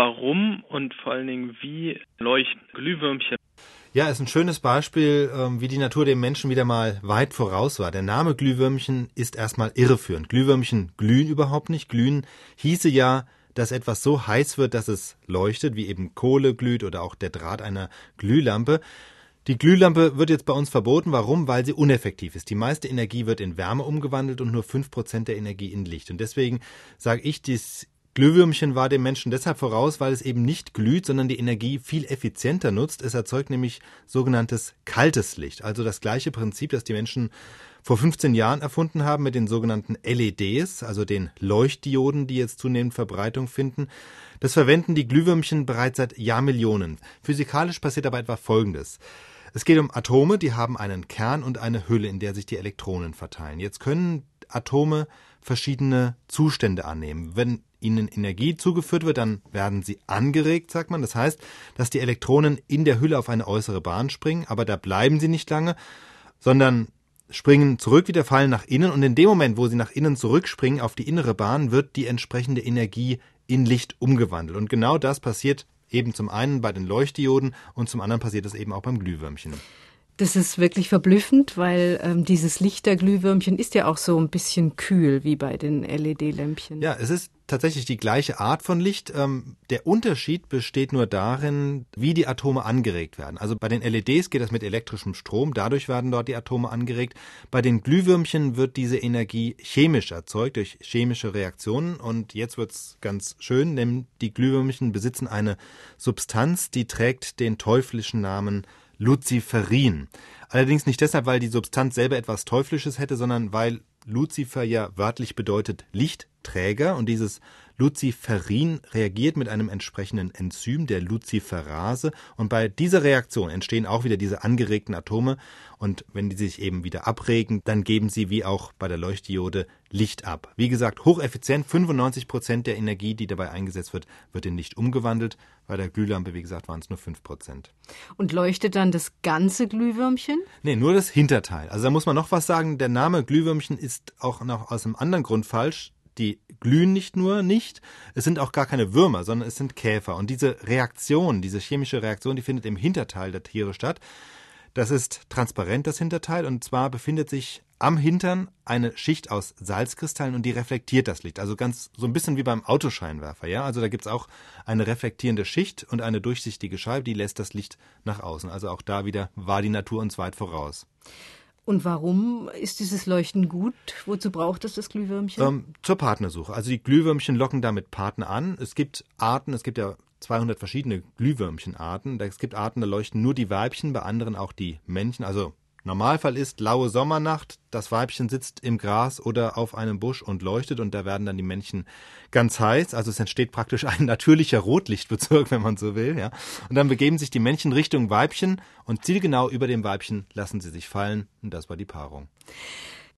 warum und vor allen Dingen wie leuchten Glühwürmchen? Ja, ist ein schönes Beispiel, ähm, wie die Natur dem Menschen wieder mal weit voraus war. Der Name Glühwürmchen ist erstmal irreführend. Glühwürmchen glühen überhaupt nicht. Glühen hieße ja, dass etwas so heiß wird, dass es leuchtet, wie eben Kohle glüht oder auch der Draht einer Glühlampe. Die Glühlampe wird jetzt bei uns verboten. Warum? Weil sie uneffektiv ist. Die meiste Energie wird in Wärme umgewandelt und nur fünf Prozent der Energie in Licht. Und deswegen sage ich, das Glühwürmchen war dem Menschen deshalb voraus, weil es eben nicht glüht, sondern die Energie viel effizienter nutzt. Es erzeugt nämlich sogenanntes kaltes Licht. Also das gleiche Prinzip, das die Menschen vor 15 Jahren erfunden haben mit den sogenannten LEDs, also den Leuchtdioden, die jetzt zunehmend Verbreitung finden. Das verwenden die Glühwürmchen bereits seit Jahrmillionen. Physikalisch passiert aber etwa Folgendes. Es geht um Atome, die haben einen Kern und eine Hülle, in der sich die Elektronen verteilen. Jetzt können Atome verschiedene Zustände annehmen. Wenn ihnen Energie zugeführt wird, dann werden sie angeregt, sagt man. Das heißt, dass die Elektronen in der Hülle auf eine äußere Bahn springen, aber da bleiben sie nicht lange, sondern springen zurück, wieder fallen nach innen und in dem Moment, wo sie nach innen zurückspringen auf die innere Bahn, wird die entsprechende Energie in Licht umgewandelt. Und genau das passiert eben zum einen bei den Leuchtdioden und zum anderen passiert es eben auch beim Glühwürmchen. Das ist wirklich verblüffend, weil ähm, dieses Licht der Glühwürmchen ist ja auch so ein bisschen kühl wie bei den LED-Lämpchen. Ja, es ist tatsächlich die gleiche Art von Licht. Ähm, der Unterschied besteht nur darin, wie die Atome angeregt werden. Also bei den LEDs geht das mit elektrischem Strom, dadurch werden dort die Atome angeregt. Bei den Glühwürmchen wird diese Energie chemisch erzeugt durch chemische Reaktionen. Und jetzt wird's ganz schön, denn die Glühwürmchen besitzen eine Substanz, die trägt den teuflischen Namen Luciferin. Allerdings nicht deshalb, weil die Substanz selber etwas Teuflisches hätte, sondern weil Lucifer ja wörtlich bedeutet Lichtträger und dieses Luciferin reagiert mit einem entsprechenden Enzym, der Luciferase. Und bei dieser Reaktion entstehen auch wieder diese angeregten Atome. Und wenn die sich eben wieder abregen, dann geben sie wie auch bei der Leuchtdiode Licht ab. Wie gesagt, hocheffizient. 95 Prozent der Energie, die dabei eingesetzt wird, wird in Licht umgewandelt. Bei der Glühlampe, wie gesagt, waren es nur 5 Prozent. Und leuchtet dann das ganze Glühwürmchen? Nee, nur das Hinterteil. Also da muss man noch was sagen. Der Name Glühwürmchen ist auch noch aus einem anderen Grund falsch die glühen nicht nur nicht, es sind auch gar keine Würmer, sondern es sind Käfer. Und diese Reaktion, diese chemische Reaktion, die findet im Hinterteil der Tiere statt. Das ist transparent, das Hinterteil, und zwar befindet sich am Hintern eine Schicht aus Salzkristallen und die reflektiert das Licht. Also ganz so ein bisschen wie beim Autoscheinwerfer, ja. Also da gibt's auch eine reflektierende Schicht und eine durchsichtige Scheibe, die lässt das Licht nach außen. Also auch da wieder war die Natur uns weit voraus. Und warum ist dieses Leuchten gut? Wozu braucht es das Glühwürmchen? Ähm, zur Partnersuche. Also die Glühwürmchen locken damit Partner an. Es gibt Arten, es gibt ja 200 verschiedene Glühwürmchenarten. Es gibt Arten, da leuchten nur die Weibchen, bei anderen auch die Männchen. Also Normalfall ist laue Sommernacht, das Weibchen sitzt im Gras oder auf einem Busch und leuchtet und da werden dann die Männchen ganz heiß, also es entsteht praktisch ein natürlicher Rotlichtbezirk, wenn man so will, ja. Und dann begeben sich die Männchen Richtung Weibchen und zielgenau über dem Weibchen lassen sie sich fallen und das war die Paarung.